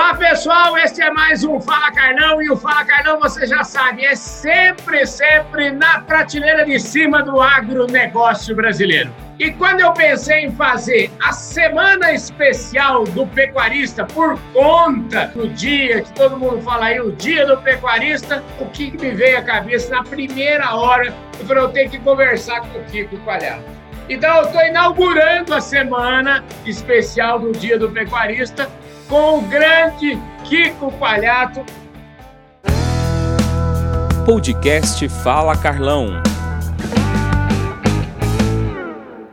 Olá, pessoal, este é mais um Fala Carlão e o Fala Carlão, você já sabe, é sempre, sempre na prateleira de cima do agronegócio brasileiro. E quando eu pensei em fazer a semana especial do pecuarista por conta do dia que todo mundo fala aí, o dia do pecuarista, o que me veio à cabeça na primeira hora, eu falei, eu tenho que conversar com o Kiko Palhaço. Então, eu estou inaugurando a semana especial do Dia do Pecuarista com o grande Kiko Palhato. Podcast Fala Carlão.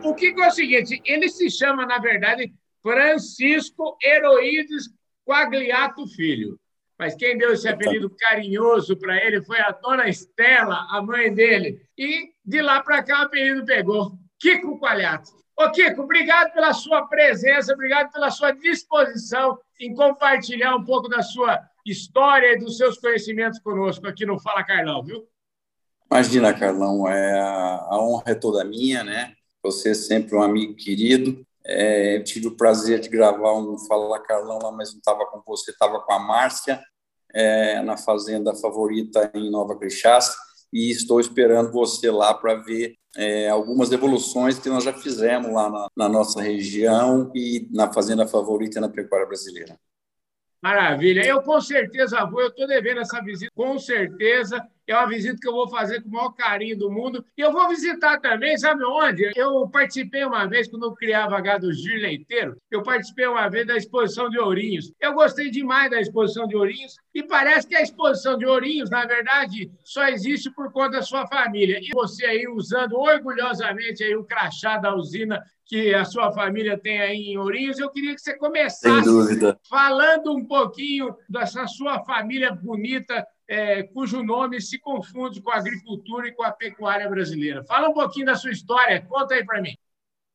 O Kiko é o seguinte, ele se chama, na verdade, Francisco Heroídes Quagliato Filho. Mas quem deu esse apelido carinhoso para ele foi a dona Estela, a mãe dele. E de lá para cá o apelido pegou. Kiko Quagliato. Ô, Kiko, obrigado pela sua presença, obrigado pela sua disposição em compartilhar um pouco da sua história e dos seus conhecimentos conosco aqui no Fala Carlão, viu? Imagina, Carlão, é, a honra é toda minha, né? Você é sempre um amigo querido. É, eu tive o prazer de gravar um Fala Carlão lá, mas não estava com você, estava com a Márcia, é, na Fazenda Favorita em Nova Crixás e estou esperando você lá para ver é, algumas evoluções que nós já fizemos lá na, na, nossa região e na fazenda favorita na pecuária brasileira. Maravilha. Eu com certeza vou, eu estou devendo essa visita, com certeza. É uma visita que eu vou fazer com o maior carinho do mundo. E eu vou visitar também, sabe onde? Eu participei uma vez, quando eu criava gado giro leiteiro, eu participei uma vez da exposição de ourinhos. Eu gostei demais da exposição de ourinhos e parece que a exposição de ourinhos, na verdade, só existe por conta da sua família. E você aí usando orgulhosamente aí o crachá da usina que a sua família tem aí em Ourinhos, eu queria que você começasse falando um pouquinho dessa sua família bonita é, cujo nome se confunde com a agricultura e com a pecuária brasileira. Fala um pouquinho da sua história, conta aí para mim.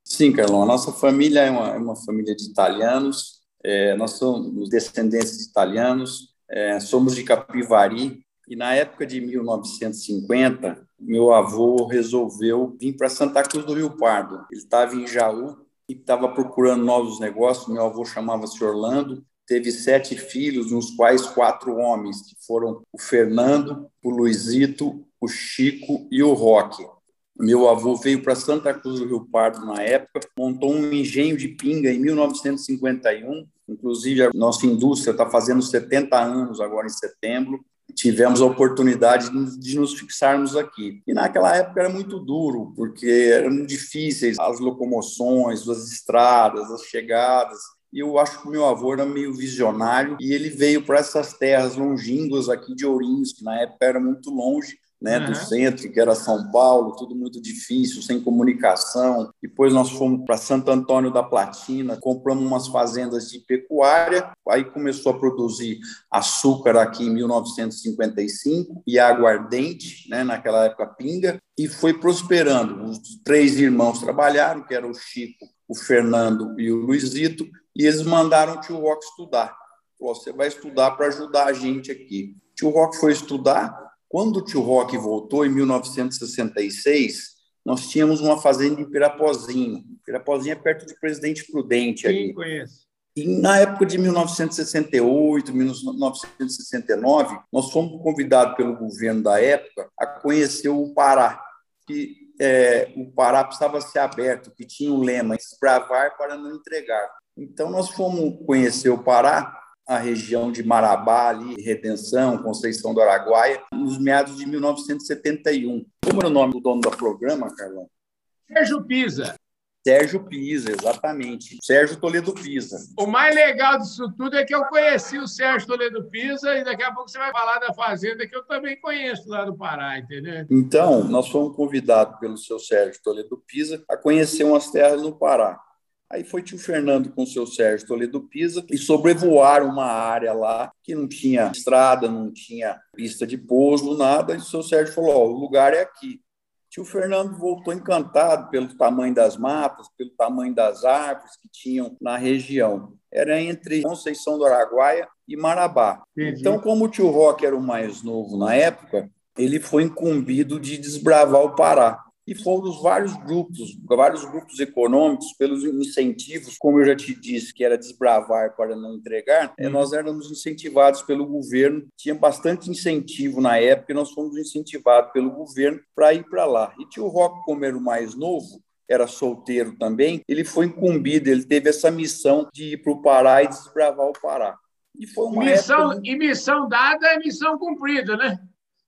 Sim, Carlão, a nossa família é uma, é uma família de italianos, é, nós somos descendentes de italianos, é, somos de Capivari, e na época de 1950, meu avô resolveu vir para Santa Cruz do Rio Pardo. Ele estava em Jaú e estava procurando novos negócios. Meu avô chamava-se Orlando teve sete filhos, nos quais quatro homens, que foram o Fernando, o Luizito, o Chico e o Roque. Meu avô veio para Santa Cruz do Rio Pardo na época, montou um engenho de pinga em 1951. Inclusive, a nossa indústria está fazendo 70 anos agora em setembro. Tivemos a oportunidade de nos fixarmos aqui. E naquela época era muito duro, porque eram difíceis as locomoções, as estradas, as chegadas. E eu acho que meu avô era meio visionário e ele veio para essas terras longínquas aqui de Ourinhos, que na época era muito longe, né, uhum. do centro, que era São Paulo, tudo muito difícil, sem comunicação. Depois nós fomos para Santo Antônio da Platina, compramos umas fazendas de pecuária, aí começou a produzir açúcar aqui em 1955 e aguardente, né, naquela época pinga, e foi prosperando. Os três irmãos trabalharam, que eram o Chico, o Fernando e o Luizito, e eles mandaram o tio Rock estudar. Falou, você vai estudar para ajudar a gente aqui. O tio Rock foi estudar. Quando o tio Rock voltou, em 1966, nós tínhamos uma fazenda em Pirapozinho. Pirapozinho é perto de Presidente Prudente. Sim, ali. conheço. E na época de 1968, 1969, nós fomos convidados pelo governo da época a conhecer o Pará, que é, o Pará precisava ser aberto, que tinha o um lema esbravar para não entregar. Então, nós fomos conhecer o Pará, a região de Marabá, ali, Redenção, Conceição do Araguaia, nos meados de 1971. Como era o nome do dono do programa, Carlão? Sérgio Pisa. Sérgio Pisa, exatamente. Sérgio Toledo Pisa. O mais legal disso tudo é que eu conheci o Sérgio Toledo Pisa e daqui a pouco você vai falar da fazenda que eu também conheço lá do Pará, entendeu? Então, nós fomos convidados pelo seu Sérgio Toledo Pisa a conhecer umas terras no Pará. Aí foi tio Fernando com o seu Sérgio Toledo Pisa e sobrevoaram uma área lá que não tinha estrada, não tinha pista de pouso, nada. E o seu Sérgio falou: Ó, o lugar é aqui. Tio Fernando voltou encantado pelo tamanho das matas, pelo tamanho das árvores que tinham na região. Era entre Conceição do Araguaia e Marabá. Entendi. Então, como o tio Roque era o mais novo na época, ele foi incumbido de desbravar o Pará. E foram vários grupos, vários grupos econômicos, pelos incentivos, como eu já te disse, que era desbravar para não entregar, uhum. nós éramos incentivados pelo governo, tinha bastante incentivo na época, e nós fomos incentivados pelo governo para ir para lá. E tio Rock, como era o mais novo, era solteiro também, ele foi incumbido, ele teve essa missão de ir para o Pará e desbravar o Pará. E foi uma missão, época... E missão dada é missão cumprida, né?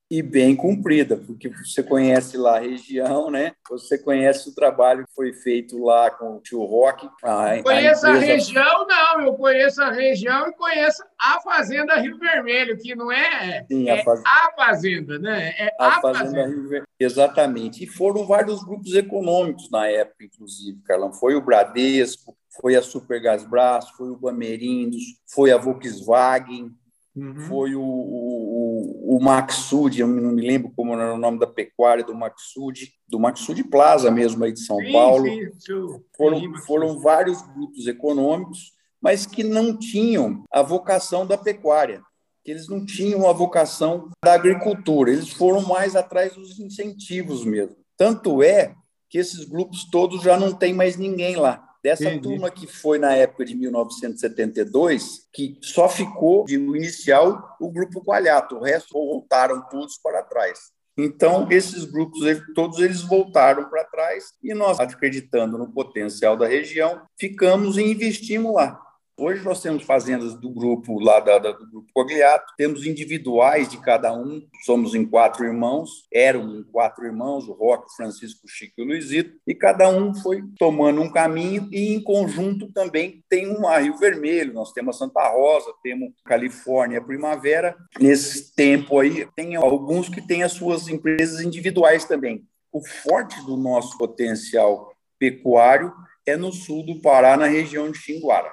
E bem cumprida, porque você conhece lá a região, né? Você conhece o trabalho que foi feito lá com o tio Rock. A, conheço a, empresa... a região, não, eu conheço a região e conheço a Fazenda Rio Vermelho, que não é, Sim, é a, faz... a, Fazenda, né? É a, a Fazenda, fazenda. Rio Vermelho. Exatamente. E foram vários grupos econômicos na época, inclusive, Carlão. Foi o Bradesco, foi a Supergasbras, foi o Bamerindos, foi a Volkswagen, Uhum. Foi o, o, o Maxud, eu não me lembro como era o nome da pecuária do Maxud, do Maxud Plaza mesmo aí de São sim, Paulo. Sim, foram, foram vários grupos econômicos, mas que não tinham a vocação da pecuária, que eles não tinham a vocação da agricultura, eles foram mais atrás dos incentivos mesmo. Tanto é que esses grupos todos já não tem mais ninguém lá. Dessa Entendi. turma que foi na época de 1972, que só ficou de inicial o grupo Qualhato, o resto voltaram todos para trás. Então, esses grupos, todos eles voltaram para trás e nós, acreditando no potencial da região, ficamos e investimos lá. Hoje nós temos fazendas do grupo lá da, da, do grupo Cogliato, temos individuais de cada um, somos em quatro irmãos, eram em quatro irmãos, o Roque, o Francisco, o Chico e o Luizito, e cada um foi tomando um caminho e em conjunto também tem um Rio Vermelho, nós temos a Santa Rosa, temos Califórnia, Primavera. Nesse tempo aí, tem alguns que têm as suas empresas individuais também. O forte do nosso potencial pecuário é no sul do Pará, na região de Xinguara.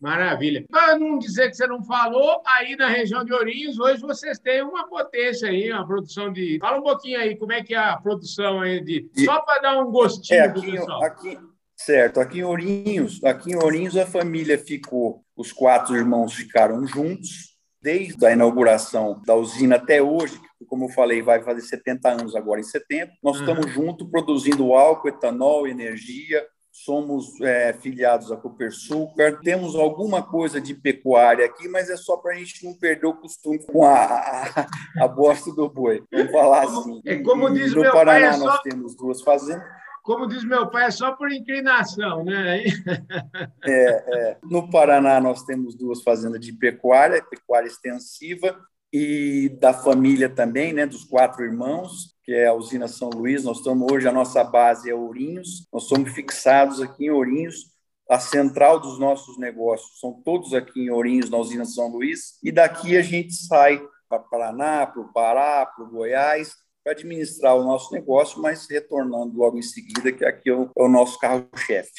Maravilha. Para não dizer que você não falou, aí na região de Ourinhos, hoje vocês têm uma potência aí, uma produção de. Fala um pouquinho aí, como é que é a produção aí de. Só para dar um gostinho é, aqui, pessoal. Aqui, certo, aqui em Ourinhos, aqui em Ourinhos a família ficou, os quatro irmãos ficaram juntos, desde a inauguração da usina até hoje, como eu falei, vai fazer 70 anos agora em setembro. Nós uhum. estamos juntos produzindo álcool, etanol, energia, somos é, filiados à Copersucar, temos alguma coisa de pecuária aqui, mas é só para a gente não perder o costume com a, a, a bosta do boi. Vamos falar assim. É como diz no meu Paraná pai, é só... nós temos duas fazendas. Como diz meu pai, é só por inclinação, né? é, é. No Paraná nós temos duas fazendas de pecuária, pecuária extensiva, e da família também, né, dos quatro irmãos, que é a usina São Luís. Nós estamos hoje, a nossa base é Ourinhos, nós somos fixados aqui em Ourinhos. A central dos nossos negócios são todos aqui em Ourinhos, na usina São Luís, e daqui a gente sai para Paraná, para o Pará, para o Goiás, para administrar o nosso negócio, mas retornando logo em seguida, que aqui é o, é o nosso carro-chefe.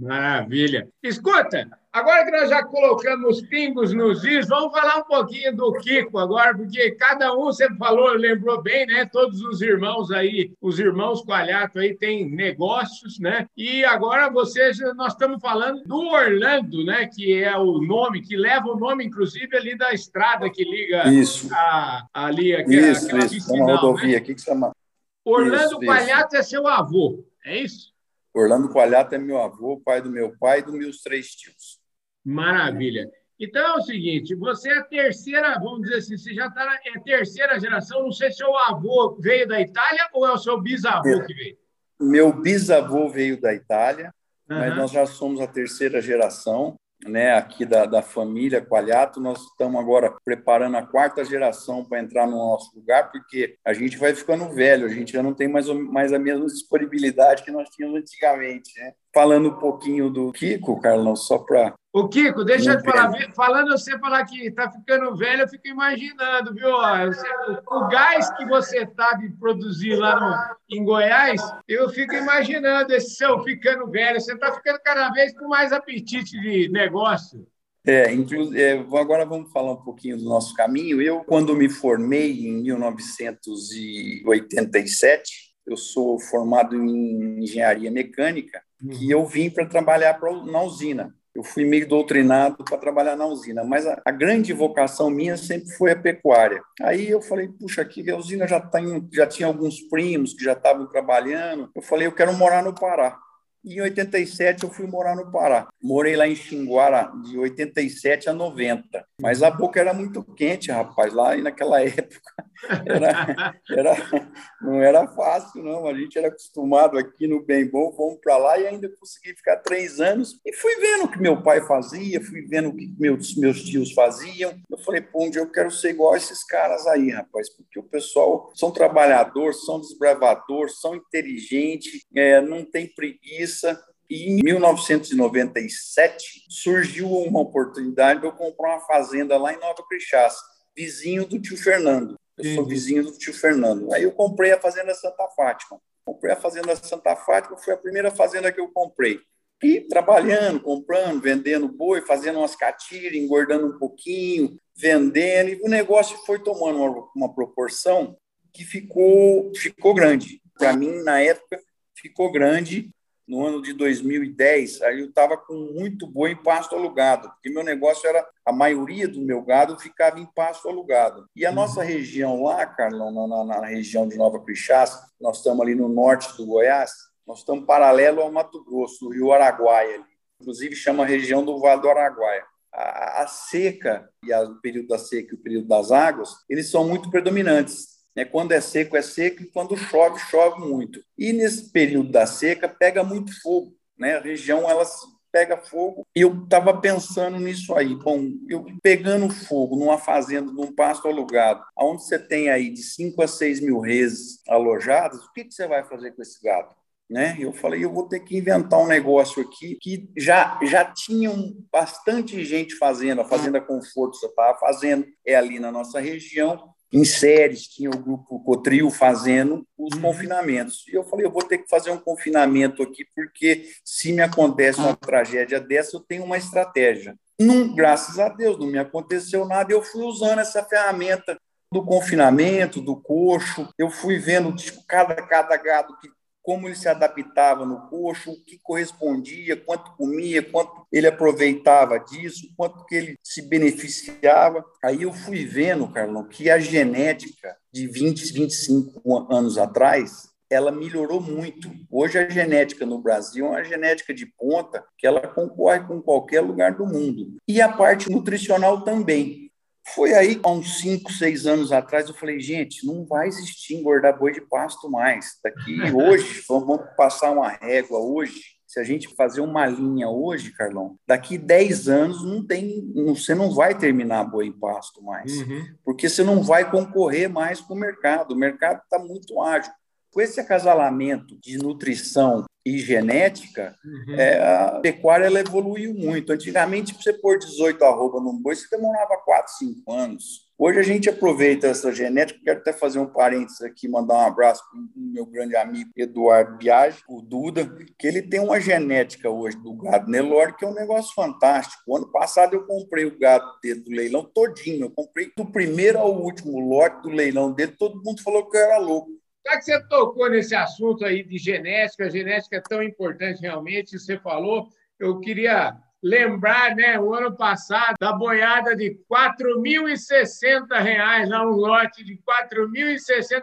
Maravilha. Escuta, agora que nós já colocamos os pingos nos is, vamos falar um pouquinho do Kiko agora, porque cada um, você falou, lembrou bem, né? Todos os irmãos aí, os irmãos Coalhato aí têm negócios, né? E agora vocês, nós estamos falando do Orlando, né? Que é o nome, que leva o nome, inclusive, ali da estrada que liga isso. A, ali, aquela, isso, aquela isso. Vicinal, uma rodovia né? aqui que chama... Orlando isso, Coalhato isso. é seu avô, é isso? Orlando Coalhato é meu avô, pai do meu pai e dos meus três tios. Maravilha. Então é o seguinte, você é a terceira, vamos dizer assim, você já está na é terceira geração, não sei se seu avô veio da Itália ou é o seu bisavô que veio? Meu bisavô veio da Itália, uhum. mas nós já somos a terceira geração né, aqui da, da família Qualhato, nós estamos agora preparando a quarta geração para entrar no nosso lugar, porque a gente vai ficando velho, a gente já não tem mais, mais a mesma disponibilidade que nós tínhamos antigamente. Né? Falando um pouquinho do Kiko, Carlão, só para o Kiko, deixa eu te falar, falando você falar que está ficando velho, eu fico imaginando, viu? O gás que você está de produzir lá no, em Goiás, eu fico imaginando esse seu ficando velho. Você está ficando cada vez com mais apetite de negócio. É, inclusive, é, agora vamos falar um pouquinho do nosso caminho. Eu, quando me formei em 1987, eu sou formado em engenharia mecânica, e eu vim para trabalhar pra, na usina eu fui meio doutrinado para trabalhar na usina, mas a, a, grande vocação minha sempre foi a pecuária. Aí eu falei, puxa, aqui a usina já, tá em, já tinha alguns primos que já estavam trabalhando. Eu falei, eu quero morar no Pará. Em 87 eu fui morar no Pará. Morei lá em Xinguara de 87 a 90. Mas a boca era muito quente, rapaz, lá e naquela época. Era, era, não era fácil, não. A gente era acostumado aqui no Bem Bom, vamos para lá e ainda consegui ficar três anos. E fui vendo o que meu pai fazia, fui vendo o que meus, meus tios faziam. Eu falei, pô, onde eu quero ser igual a esses caras aí, rapaz, porque o pessoal são trabalhadores, são desbravadores, são inteligentes, é, não tem preguiça. E em 1997 surgiu uma oportunidade de eu comprar uma fazenda lá em Nova Crixás, vizinho do tio Fernando. Eu sou vizinho do tio Fernando. Aí eu comprei a fazenda Santa Fátima. Comprei a fazenda Santa Fátima, foi a primeira fazenda que eu comprei. E trabalhando, comprando, vendendo boi, fazendo umas catiras, engordando um pouquinho, vendendo, e o negócio foi tomando uma, uma proporção que ficou, ficou grande. Para mim, na época, ficou grande no ano de 2010, aí eu estava com muito boi em pasto alugado, porque meu negócio era, a maioria do meu gado ficava em pasto alugado. E a nossa região lá, Carlão, na, na, na região de Nova Crixás, nós estamos ali no norte do Goiás, nós estamos paralelo ao Mato Grosso, no Rio Araguaia, ali. inclusive chama a região do Vale do Araguaia. A, a seca, e a, o período da seca e o período das águas, eles são muito predominantes. Né? Quando é seco, é seco, e quando chove, chove muito. E nesse período da seca, pega muito fogo. Né? A região ela pega fogo. E eu estava pensando nisso aí. Bom, eu pegando fogo numa fazenda, num pasto alugado, onde você tem aí de 5 a 6 mil reses alojadas, o que, que você vai fazer com esse gado? Né? Eu falei, eu vou ter que inventar um negócio aqui que já já tinham bastante gente fazendo, a Fazenda Conforto você estava fazendo, é ali na nossa região, em séries, tinha o grupo Cotril fazendo os uhum. confinamentos. E eu falei, eu vou ter que fazer um confinamento aqui, porque se me acontece uma tragédia dessa, eu tenho uma estratégia. Não, graças a Deus, não me aconteceu nada, eu fui usando essa ferramenta do confinamento, do coxo, eu fui vendo tipo, cada, cada gado que como ele se adaptava no coxo, o que correspondia, quanto comia, quanto ele aproveitava disso, quanto que ele se beneficiava. Aí eu fui vendo, Carlão, que a genética de 20, 25 anos atrás, ela melhorou muito. Hoje a genética no Brasil é uma genética de ponta que ela concorre com qualquer lugar do mundo. E a parte nutricional também. Foi aí, há uns 5, 6 anos atrás, eu falei, gente, não vai existir engordar boi de pasto mais. Daqui hoje, vamos passar uma régua hoje. Se a gente fazer uma linha hoje, Carlão, daqui 10 anos não tem, você não vai terminar boi em pasto mais, uhum. porque você não vai concorrer mais com o mercado. O mercado está muito ágil. Com esse acasalamento de nutrição e genética, uhum. é, a pecuária ela evoluiu muito. Antigamente, para você pôr 18 arroba num boi, você demorava 4, 5 anos. Hoje a gente aproveita essa genética, quero até fazer um parênteses aqui, mandar um abraço para o meu grande amigo Eduardo Biagi, o Duda, que ele tem uma genética hoje do gado Nelore, que é um negócio fantástico. O ano passado eu comprei o gado dele do leilão todinho, eu comprei do primeiro ao último lote do leilão dele, todo mundo falou que eu era louco. Já que você tocou nesse assunto aí de genética, a genética é tão importante realmente, você falou, eu queria lembrar, né, o ano passado, da boiada de R$ 4.060, lá um lote de R$ 4.060,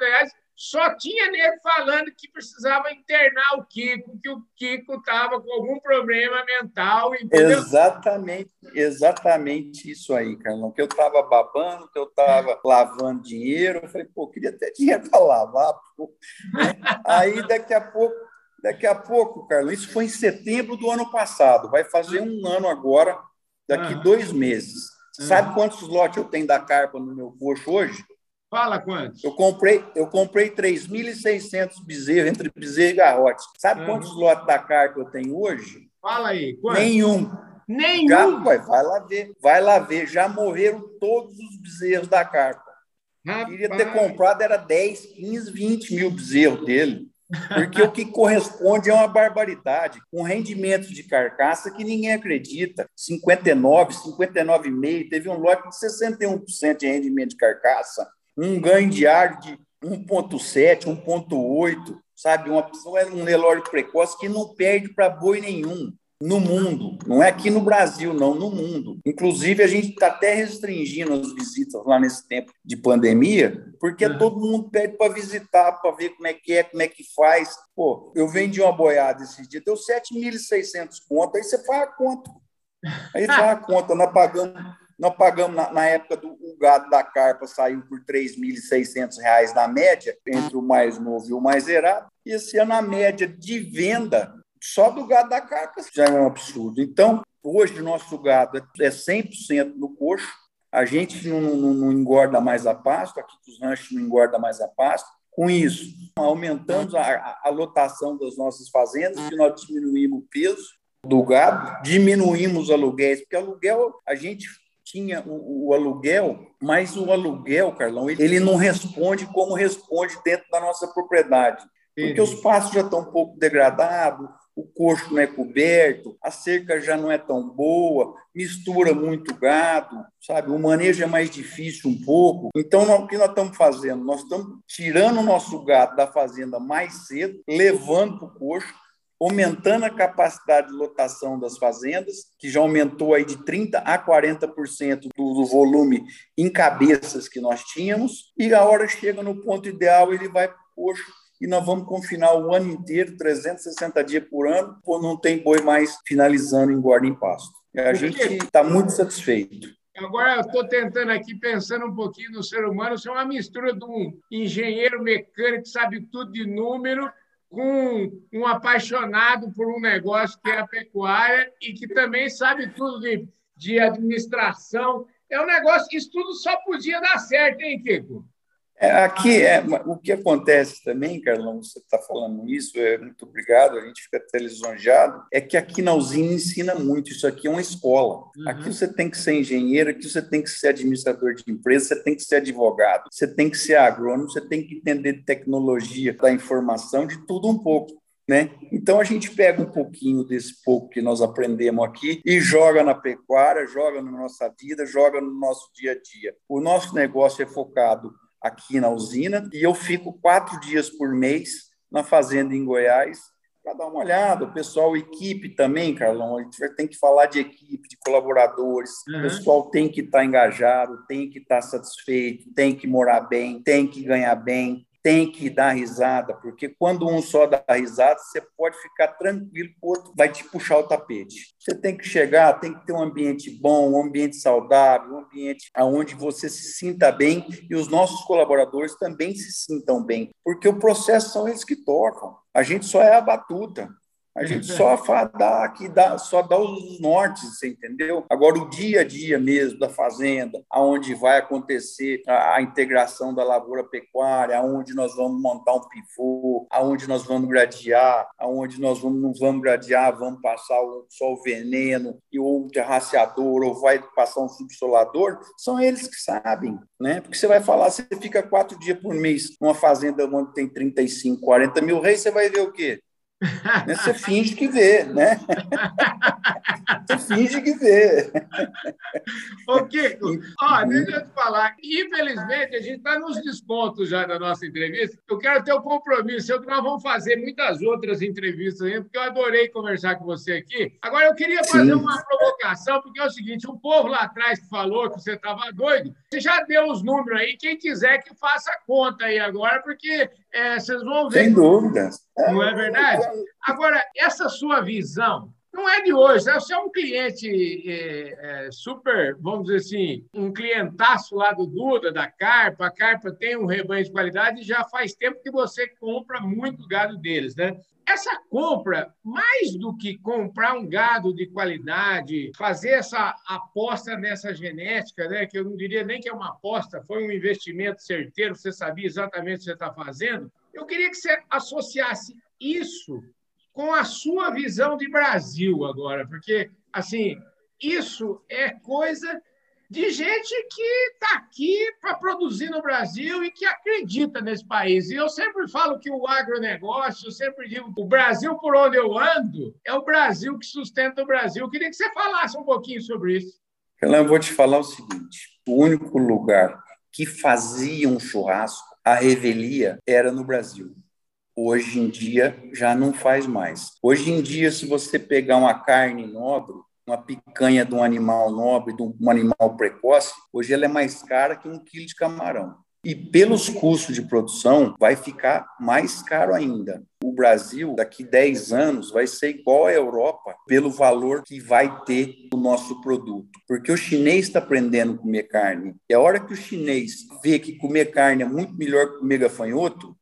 só tinha nego falando que precisava internar o Kiko, que o Kiko estava com algum problema mental, entendeu? Exatamente, exatamente isso aí, Carlão, que eu estava babando, que eu estava lavando dinheiro, eu falei, pô, queria ter dinheiro para lavar, pô. aí daqui a pouco, daqui a pouco, Carlão, isso foi em setembro do ano passado, vai fazer um ano agora, daqui ah. dois meses. Sabe quantos lotes eu tenho da carpa no meu coxo hoje? Fala quantos? Eu comprei, eu comprei 3.600 bezerros entre bezerro e garrote. Sabe uhum. quantos lotes da carpa eu tenho hoje? Fala aí. Quantos? Nenhum. Nenhum? Já, vai lá ver. Vai lá ver. Já morreram todos os bezerros da carpa. Rapaz. Queria ter comprado, era 10, 15, 20 mil bezerros dele. Porque o que corresponde é uma barbaridade, com rendimentos de carcaça que ninguém acredita. 59, 59,5, teve um lote de 61% de rendimento de carcaça um ganho diário de 1,7, 1,8, sabe? Uma pessoa é um Nelore precoce que não perde para boi nenhum. no mundo. Não é aqui no Brasil, não, no mundo. Inclusive, a gente está até restringindo as visitas lá nesse tempo de pandemia, porque uhum. todo mundo pede para visitar, para ver como é que é, como é que faz. Pô, eu vendi uma boiada esse dia, deu 7.600 conto, aí você faz a conta. Aí faz a conta, nós pagamos nós pagamos, na, na época do gado da carpa, saiu por R$ 3.600 na média, entre o mais novo e o mais zerado. E esse ano, a média de venda só do gado da carpa já é um absurdo. Então, hoje, nosso gado é 100% no coxo. A gente não, não, não engorda mais a pasto, aqui os ranchos não engorda mais a pasto. Com isso, aumentamos a, a lotação das nossas fazendas, que nós diminuímos o peso do gado, diminuímos os aluguéis, porque aluguel a gente tinha o, o, aluguel, mas o aluguel, Carlão, ele, ele não responde como responde dentro da nossa propriedade. Porque os pastos já estão um pouco degradados, o coxo não é coberto, a cerca já não é tão boa, mistura muito gado, sabe? O manejo é mais difícil um pouco. Então, o que nós estamos fazendo? Nós estamos tirando o nosso gado da fazenda mais cedo, levando para o coxo, aumentando a capacidade de lotação das fazendas, que já aumentou aí de 30% a 40% do, do volume em cabeças que nós tínhamos, e a hora chega no ponto ideal, ele vai coxo e nós vamos confinar o ano inteiro, 360 dias por ano, por não tem boi mais finalizando em guarda em pasto. A gente está muito satisfeito. Agora, eu estou tentando aqui, pensando um pouquinho no ser humano, você é uma mistura de um engenheiro mecânico que sabe tudo de número, com um apaixonado por um negócio que é a pecuária e que também sabe tudo de, de administração. É um negócio, isso tudo só podia dar certo, hein, Kiko? É, aqui, é, o que acontece também, Carlão, você está falando isso, é, muito obrigado, a gente fica até lisonjeado, é que aqui na usina ensina muito, isso aqui é uma escola. Uhum. Aqui você tem que ser engenheiro, aqui você tem que ser administrador de empresa, você tem que ser advogado, você tem que ser agrônomo, você tem que entender de tecnologia, da informação, de tudo um pouco. Né? Então a gente pega um pouquinho desse pouco que nós aprendemos aqui e joga na pecuária, joga na nossa vida, joga no nosso dia a dia. O nosso negócio é focado aqui na usina e eu fico quatro dias por mês na fazenda em Goiás para dar uma olhada. O pessoal, equipe também, Carlão, a gente tem que falar de equipe, de colaboradores. Uhum. O pessoal tem que estar tá engajado, tem que estar tá satisfeito, tem que morar bem, tem que ganhar bem tem que dar risada, porque quando um só dá risada, você pode ficar tranquilo, o outro vai te puxar o tapete. Você tem que chegar, tem que ter um ambiente bom, um ambiente saudável, um ambiente onde você se sinta bem e os nossos colaboradores também se sintam bem, porque o processo são eles que tocam. A gente só é a batuta. A gente só dá aqui, dá, só dá os nortes, você entendeu? Agora, o dia a dia mesmo da fazenda, aonde vai acontecer a, a integração da lavoura pecuária, aonde nós vamos montar um pivô, aonde nós vamos gradear, aonde nós vamos, não vamos gradear, vamos passar o, só o veneno, e ou terraciador, ou vai passar um subsolador, são eles que sabem, né? Porque você vai falar, você fica quatro dias por mês numa fazenda onde tem 35, 40 mil reis, você vai ver o quê? Você finge que vê, né? Você finge que vê. Ô, Kiko, ó, deixa eu te falar. Infelizmente, a gente está nos descontos já da nossa entrevista. Eu quero ter o um compromisso, eu nós vamos fazer muitas outras entrevistas ainda, porque eu adorei conversar com você aqui. Agora, eu queria fazer Sim. uma provocação, porque é o seguinte: o povo lá atrás que falou que você estava doido, você já deu os números aí. Quem quiser que faça conta aí agora, porque é, vocês vão ver. Sem dúvidas. Não é verdade? Agora, essa sua visão não é de hoje, né? Você é um cliente é, é, super, vamos dizer assim, um clientaço lá do Duda, da Carpa. A Carpa tem um rebanho de qualidade e já faz tempo que você compra muito gado deles, né? Essa compra, mais do que comprar um gado de qualidade, fazer essa aposta nessa genética, né, que eu não diria nem que é uma aposta, foi um investimento certeiro, você sabia exatamente o que você está fazendo. Eu queria que você associasse isso com a sua visão de Brasil agora, porque assim isso é coisa de gente que está aqui para produzir no Brasil e que acredita nesse país. E eu sempre falo que o agronegócio, eu sempre digo o Brasil por onde eu ando é o Brasil que sustenta o Brasil. Eu queria que você falasse um pouquinho sobre isso. Eu vou te falar o seguinte: o único lugar que fazia um churrasco, a revelia, era no Brasil. Hoje em dia já não faz mais. Hoje em dia, se você pegar uma carne nobre, uma picanha de um animal nobre, de um animal precoce, hoje ela é mais cara que um quilo de camarão. E pelos custos de produção, vai ficar mais caro ainda. O Brasil, daqui 10 anos, vai ser igual à Europa pelo valor que vai ter o nosso produto. Porque o chinês está aprendendo a comer carne. E a hora que o chinês vê que comer carne é muito melhor que comer gafanhoto,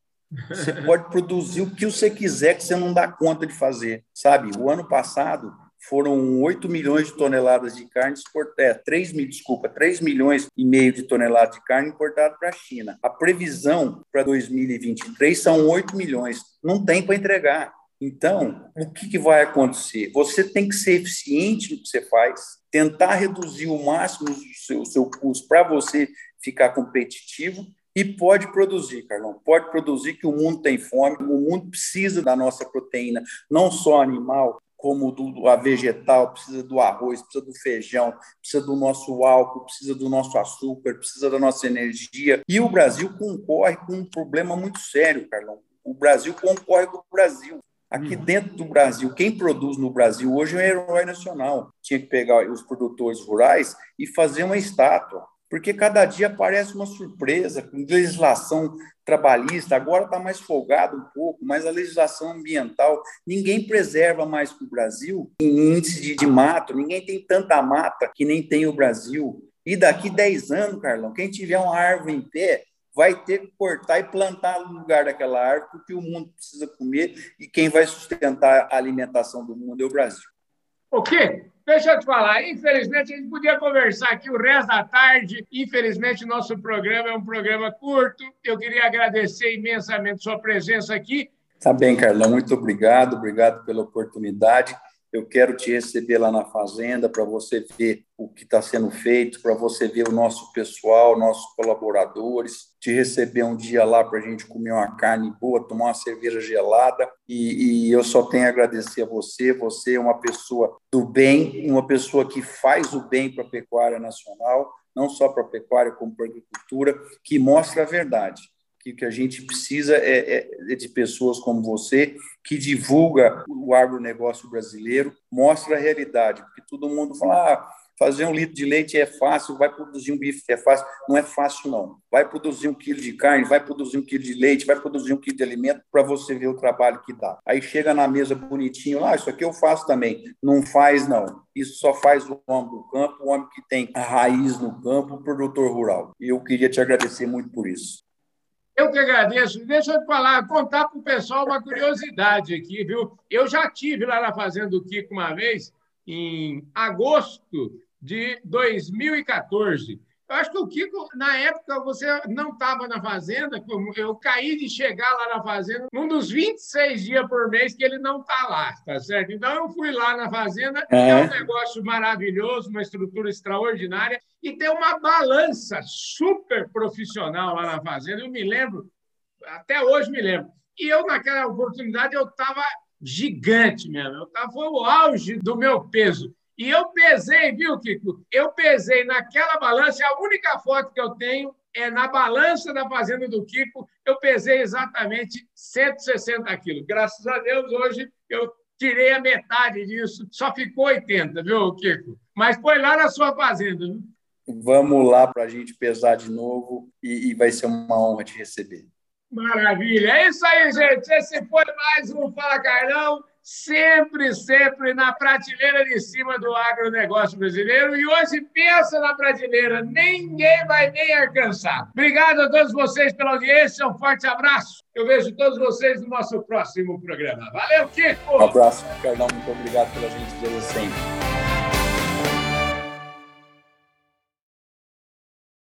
você pode produzir o que você quiser que você não dá conta de fazer, sabe? O ano passado foram 8 milhões de toneladas de carne exportadas, é, 3 mil, desculpa, 3 milhões e meio de toneladas de carne importada para a China. A previsão para 2023 são 8 milhões. Não tem para entregar. Então, o que, que, vai acontecer? Você tem que ser eficiente no que você faz, tentar reduzir o máximo o seu, seu custo para você ficar competitivo e pode produzir, Carlão, pode produzir que o mundo tem fome, o mundo precisa da nossa proteína, não só animal, como do, a vegetal, precisa do arroz, precisa do feijão, precisa do nosso álcool, precisa do nosso açúcar, precisa da nossa energia. E o Brasil concorre com um problema muito sério, Carlão. O Brasil concorre com o Brasil. Aqui uhum. dentro do Brasil, quem produz no Brasil hoje é um herói nacional. Tinha que pegar os produtores rurais e fazer uma estátua porque cada dia aparece uma surpresa com legislação trabalhista, agora está mais folgado um pouco, mas a legislação ambiental, ninguém preserva mais que o Brasil em índice de, de mato, ninguém tem tanta mata que nem tem o Brasil. E daqui 10 anos, Carlão, quem tiver uma árvore em pé vai ter que cortar e plantar no lugar daquela árvore, porque o mundo precisa comer e quem vai sustentar a alimentação do mundo é o Brasil. O quê? Deixa eu te falar, infelizmente a gente podia conversar aqui o resto da tarde. Infelizmente, nosso programa é um programa curto. Eu queria agradecer imensamente sua presença aqui. Tá bem, Carlão, muito obrigado, obrigado pela oportunidade. Eu quero te receber lá na fazenda para você ver o que está sendo feito, para você ver o nosso pessoal, nossos colaboradores, te receber um dia lá para a gente comer uma carne boa, tomar uma cerveja gelada. E, e, eu só tenho a agradecer a você. Você é uma pessoa do bem, uma pessoa que faz o bem para a pecuária nacional, não só para a pecuária, como para a agricultura, que mostra a verdade que o que a gente precisa é, é, é, de pessoas como você, que divulga o agronegócio brasileiro, mostra a realidade, porque todo mundo fala, ah, fazer um litro de leite é fácil, vai produzir um bife é fácil. Não é fácil, não. Vai produzir um quilo de carne, vai produzir um quilo de leite, vai produzir um quilo de alimento para você ver o trabalho que dá. Aí chega na mesa bonitinho, ah, isso aqui eu faço também. Não faz, não. Isso só faz o homem do campo, o homem que tem a raiz no campo, o produtor rural. Eu queria te agradecer muito por isso. Eu que agradeço. Deixa eu te falar, contar para o pessoal uma curiosidade aqui, viu? Eu já tive lá na Fazenda do Kiko uma vez, em agosto de 2014. Eu acho que o Kiko, na época, você não estava na fazenda, eu caí de chegar lá na fazenda num dos 26 dias por mês que ele não está lá, tá certo? Então eu fui lá na fazenda, é. é um negócio maravilhoso, uma estrutura extraordinária, e tem uma balança super profissional lá na fazenda. Eu me lembro, até hoje me lembro. E eu, naquela oportunidade, eu estava gigante mesmo, eu estava foi o auge do meu peso. E eu pesei, viu, Kiko? Eu pesei naquela balança, a única foto que eu tenho é na balança da fazenda do Kiko, eu pesei exatamente 160 quilos. Graças a Deus, hoje eu tirei a metade disso, só ficou 80, viu, Kiko? Mas foi lá na sua fazenda, viu? Vamos lá para a gente pesar de novo e, e vai ser uma honra te receber. Maravilha. É isso aí, gente. Esse foi mais um Fala Carlão sempre, sempre na prateleira de cima do agronegócio brasileiro. E hoje pensa na prateleira, ninguém vai nem alcançar. Obrigado a todos vocês pela audiência, um forte abraço. Eu vejo todos vocês no nosso próximo programa. Valeu, Kiko! Um abraço, Carlão, muito obrigado pela gente sempre.